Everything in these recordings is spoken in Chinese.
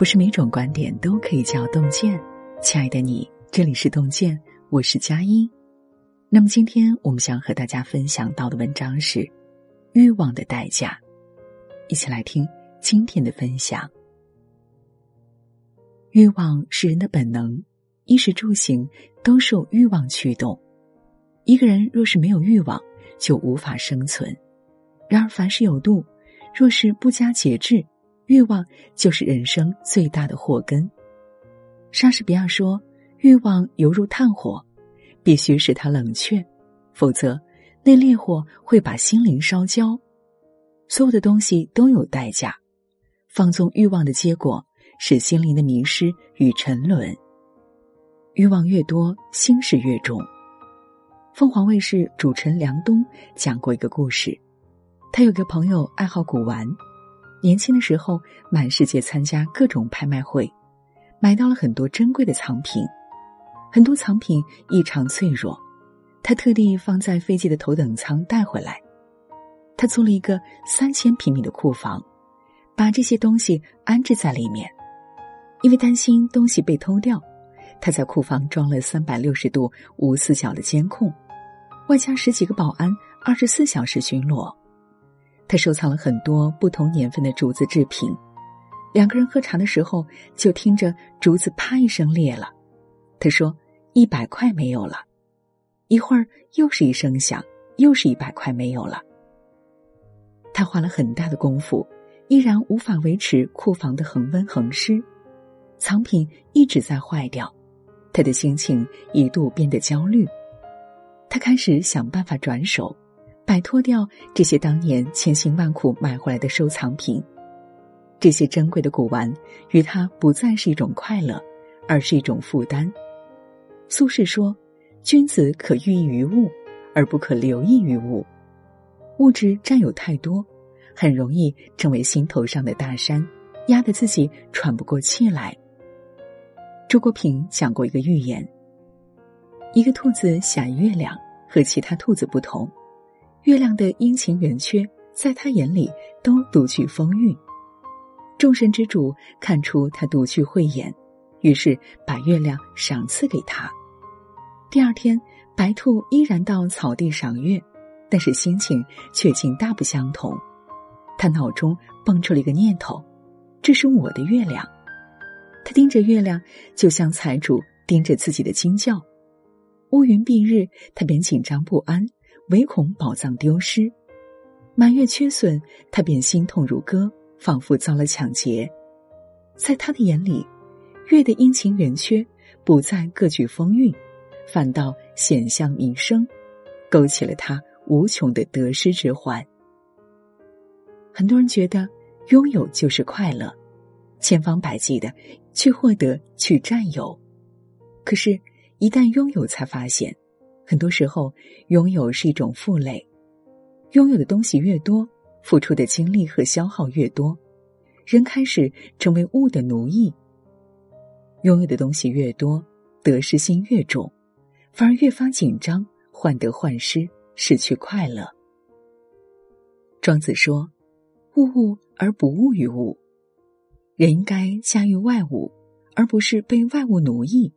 不是每种观点都可以叫洞见。亲爱的你，这里是洞见，我是佳音。那么今天我们想和大家分享到的文章是《欲望的代价》，一起来听今天的分享。欲望是人的本能，衣食住行都受欲望驱动。一个人若是没有欲望，就无法生存。然而凡事有度，若是不加节制。欲望就是人生最大的祸根。莎士比亚说：“欲望犹如炭火，必须使它冷却，否则那烈火会把心灵烧焦。”所有的东西都有代价，放纵欲望的结果是心灵的迷失与沉沦。欲望越多，心事越重。凤凰卫视主持人梁冬讲过一个故事，他有个朋友爱好古玩。年轻的时候，满世界参加各种拍卖会，买到了很多珍贵的藏品。很多藏品异常脆弱，他特地放在飞机的头等舱带回来。他租了一个三千平米的库房，把这些东西安置在里面。因为担心东西被偷掉，他在库房装了三百六十度无死角的监控，外加十几个保安，二十四小时巡逻。他收藏了很多不同年份的竹子制品，两个人喝茶的时候，就听着竹子啪一声裂了。他说：“一百块没有了。”一会儿又是一声响，又是一百块没有了。他花了很大的功夫，依然无法维持库房的恒温恒湿，藏品一直在坏掉，他的心情一度变得焦虑。他开始想办法转手。摆脱掉这些当年千辛万苦买回来的收藏品，这些珍贵的古玩与他不再是一种快乐，而是一种负担。苏轼说：“君子可寓意于物，而不可留意于物。物质占有太多，很容易成为心头上的大山，压得自己喘不过气来。”周国平讲过一个寓言：一个兔子想月亮，和其他兔子不同。月亮的阴晴圆缺，在他眼里都独具风韵。众神之主看出他独具慧眼，于是把月亮赏赐给他。第二天，白兔依然到草地赏月，但是心情却竟大不相同。他脑中蹦出了一个念头：这是我的月亮。他盯着月亮，就像财主盯着自己的金窖。乌云蔽日，他便紧张不安。唯恐宝藏丢失，满月缺损，他便心痛如割，仿佛遭了抢劫。在他的眼里，月的阴晴圆缺不再各具风韵，反倒险象弥生，勾起了他无穷的得失之患。很多人觉得拥有就是快乐，千方百计的去获得、去占有，可是，一旦拥有，才发现。很多时候，拥有是一种负累。拥有的东西越多，付出的精力和消耗越多，人开始成为物的奴役。拥有的东西越多，得失心越重，反而越发紧张，患得患失，失去快乐。庄子说：“物物而不物于物。”人应该驾驭外物，而不是被外物奴役。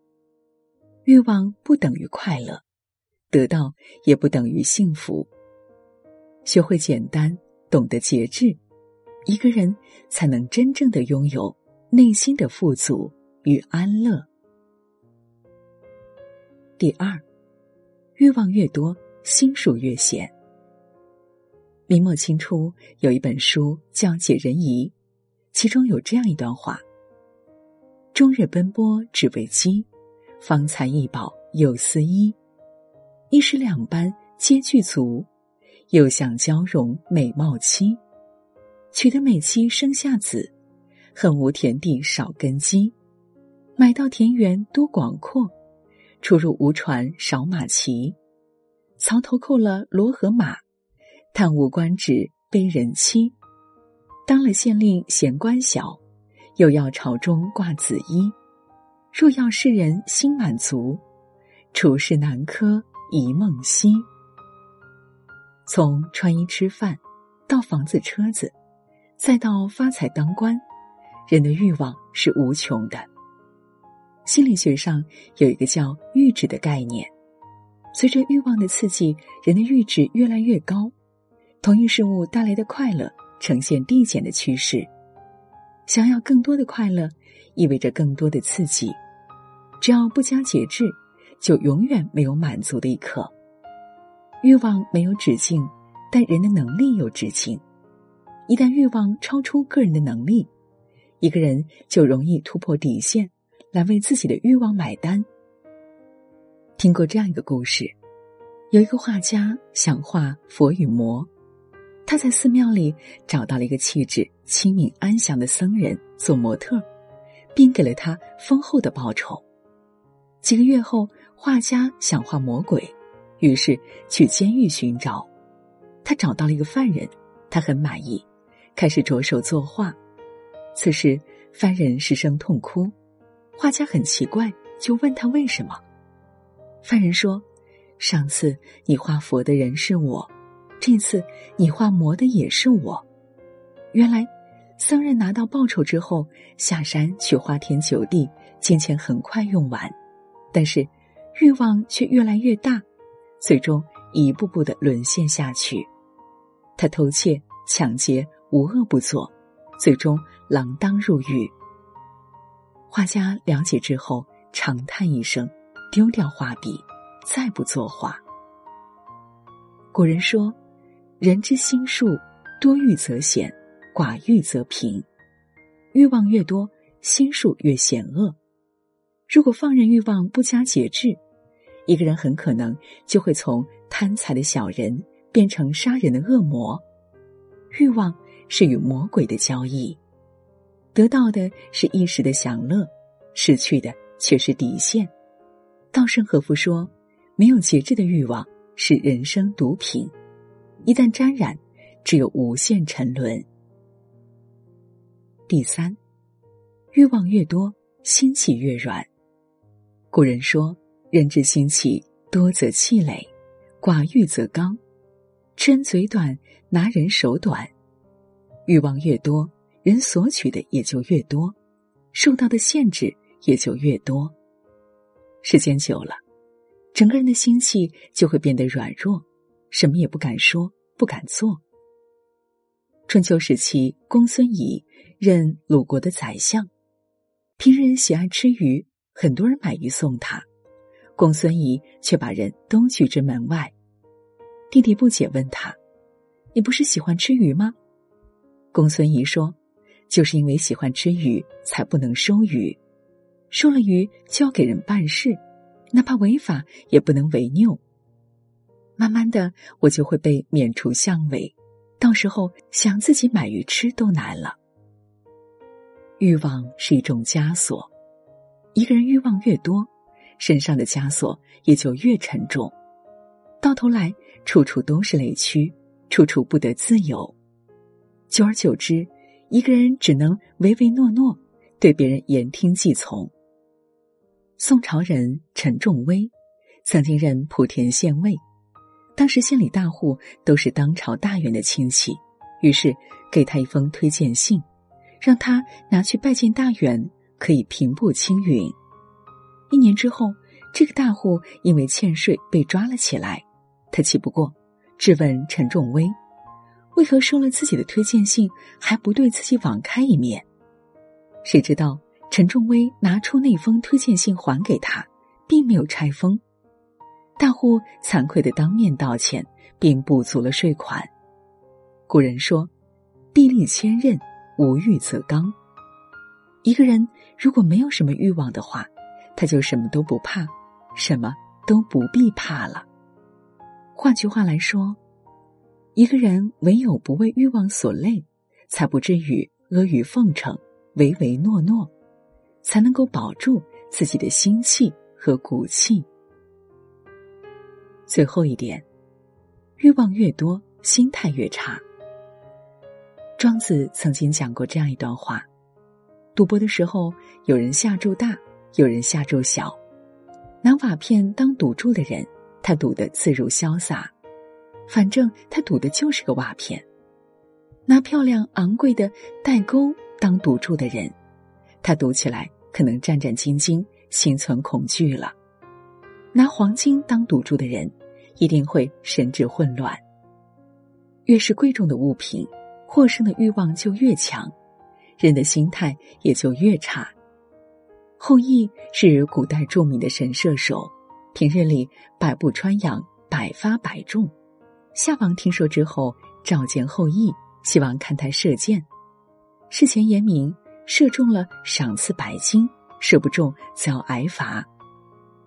欲望不等于快乐。得到也不等于幸福。学会简单，懂得节制，一个人才能真正的拥有内心的富足与安乐。第二，欲望越多，心术越险。明末清初有一本书叫《解人疑》，其中有这样一段话：“终日奔波只为饥，方才易饱又思衣。”一时两般皆具足，又想娇容美貌妻，娶得美妻生下子，恨无田地少根基，买到田园多广阔，出入无船少马骑，槽头扣了骡和马，叹无官职悲人妻，当了县令嫌官小，又要朝中挂紫衣，若要世人心满足，处事难科。一梦兮，从穿衣吃饭，到房子车子，再到发财当官，人的欲望是无穷的。心理学上有一个叫“阈值”的概念，随着欲望的刺激，人的阈值越来越高，同一事物带来的快乐呈现递减的趋势。想要更多的快乐，意味着更多的刺激。只要不加节制，就永远没有满足的一刻。欲望没有止境，但人的能力有止境。一旦欲望超出个人的能力，一个人就容易突破底线，来为自己的欲望买单。听过这样一个故事：有一个画家想画佛与魔。他在寺庙里找到了一个气质清明安详的僧人做模特，并给了他丰厚的报酬。几个月后，画家想画魔鬼，于是去监狱寻找。他找到了一个犯人，他很满意，开始着手作画。此时，犯人失声痛哭，画家很奇怪，就问他为什么。犯人说：“上次你画佛的人是我。”这次你画魔的也是我。原来，僧人拿到报酬之后，下山去花天酒地，金钱很快用完，但是欲望却越来越大，最终一步步的沦陷下去。他偷窃、抢劫，无恶不作，最终锒铛入狱。画家了解之后，长叹一声，丢掉画笔，再不作画。古人说。人之心术，多欲则险，寡欲则平。欲望越多，心术越险恶。如果放任欲望不加节制，一个人很可能就会从贪财的小人变成杀人的恶魔。欲望是与魔鬼的交易，得到的是一时的享乐，失去的却是底线。稻盛和夫说：“没有节制的欲望是人生毒品。”一旦沾染，只有无限沉沦。第三，欲望越多，心气越软。古人说：“人之心气多则气馁，寡欲则刚。吃人嘴短，拿人手短。欲望越多，人索取的也就越多，受到的限制也就越多。时间久了，整个人的心气就会变得软弱。”什么也不敢说，不敢做。春秋时期，公孙仪任鲁国的宰相，平日喜爱吃鱼，很多人买鱼送他，公孙仪却把人都拒之门外。弟弟不解问他：“你不是喜欢吃鱼吗？”公孙仪说：“就是因为喜欢吃鱼，才不能收鱼。收了鱼就要给人办事，哪怕违法也不能违拗。”慢慢的，我就会被免除相违，到时候想自己买鱼吃都难了。欲望是一种枷锁，一个人欲望越多，身上的枷锁也就越沉重，到头来处处都是雷区，处处不得自由。久而久之，一个人只能唯唯诺诺，对别人言听计从。宋朝人陈仲威，曾经任莆田县尉。当时县里大户都是当朝大员的亲戚，于是给他一封推荐信，让他拿去拜见大员，可以平步青云。一年之后，这个大户因为欠税被抓了起来，他气不过，质问陈仲威：“为何收了自己的推荐信还不对自己网开一面？”谁知道陈仲威拿出那封推荐信还给他，并没有拆封。大户惭愧的当面道歉，并补足了税款。古人说：“地利千仞，无欲则刚。”一个人如果没有什么欲望的话，他就什么都不怕，什么都不必怕了。换句话来说，一个人唯有不为欲望所累，才不至于阿谀奉承、唯唯诺诺，才能够保住自己的心气和骨气。最后一点，欲望越多，心态越差。庄子曾经讲过这样一段话：赌博的时候，有人下注大，有人下注小。拿瓦片当赌注的人，他赌得自如潇洒，反正他赌的就是个瓦片；拿漂亮昂贵的代沟当赌注的人，他赌起来可能战战兢兢、心存恐惧了；拿黄金当赌注的人，一定会神志混乱。越是贵重的物品，获胜的欲望就越强，人的心态也就越差。后羿是古代著名的神射手，平日里百步穿杨，百发百中。夏王听说之后，召见后羿，希望看他射箭。事前言明，射中了赏赐百金，射不中遭挨罚。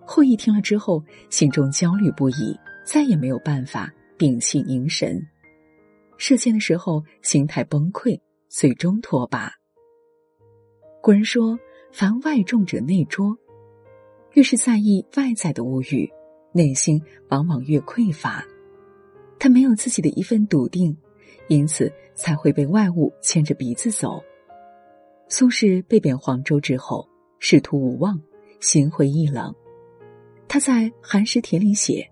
后羿听了之后，心中焦虑不已，再也没有办法屏气凝神。射箭的时候，心态崩溃，最终脱靶。古人说：“凡外重者内拙。”越是在意外在的物欲，内心往往越匮乏。他没有自己的一份笃定，因此才会被外物牵着鼻子走。苏轼被贬黄州之后，仕途无望，心灰意冷。他在《寒食帖》里写：“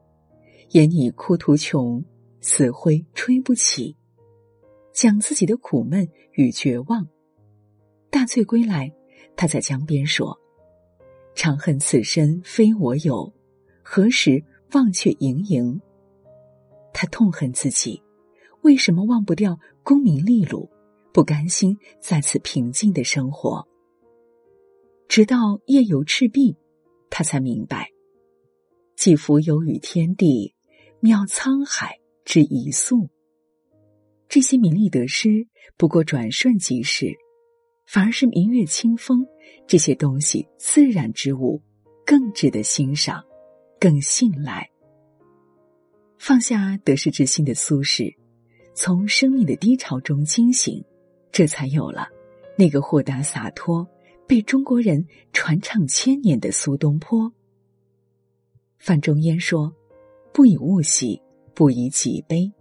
言你枯途穷，死灰吹不起。”讲自己的苦闷与绝望。大醉归来，他在江边说：“长恨此身非我有，何时忘却营营。”他痛恨自己，为什么忘不掉功名利禄，不甘心在此平静的生活？直到夜游赤壁，他才明白，既浮游于天地，渺沧海之一粟。这些名利得失不过转瞬即逝，反而是明月清风这些东西自然之物，更值得欣赏，更信赖。放下得失之心的苏轼，从生命的低潮中惊醒，这才有了那个豁达洒脱、被中国人传唱千年的苏东坡。范仲淹说：“不以物喜，不以己悲。”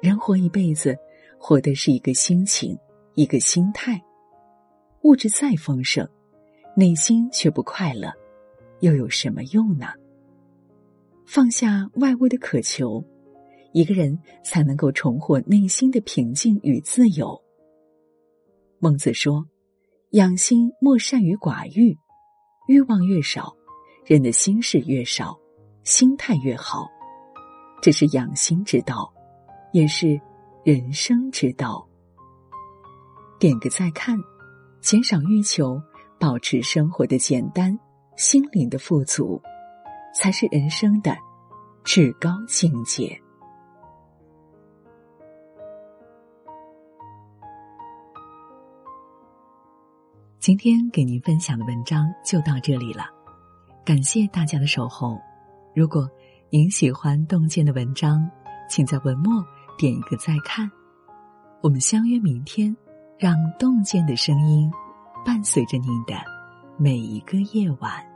人活一辈子，活的是一个心情，一个心态。物质再丰盛，内心却不快乐，又有什么用呢？放下外物的渴求，一个人才能够重获内心的平静与自由。孟子说：“养心莫善于寡欲，欲望越少，人的心事越少，心态越好。这是养心之道，也是人生之道。”点个再看，减少欲求，保持生活的简单，心灵的富足。才是人生的至高境界。今天给您分享的文章就到这里了，感谢大家的守候。如果您喜欢洞见的文章，请在文末点一个再看。我们相约明天，让洞见的声音伴随着您的每一个夜晚。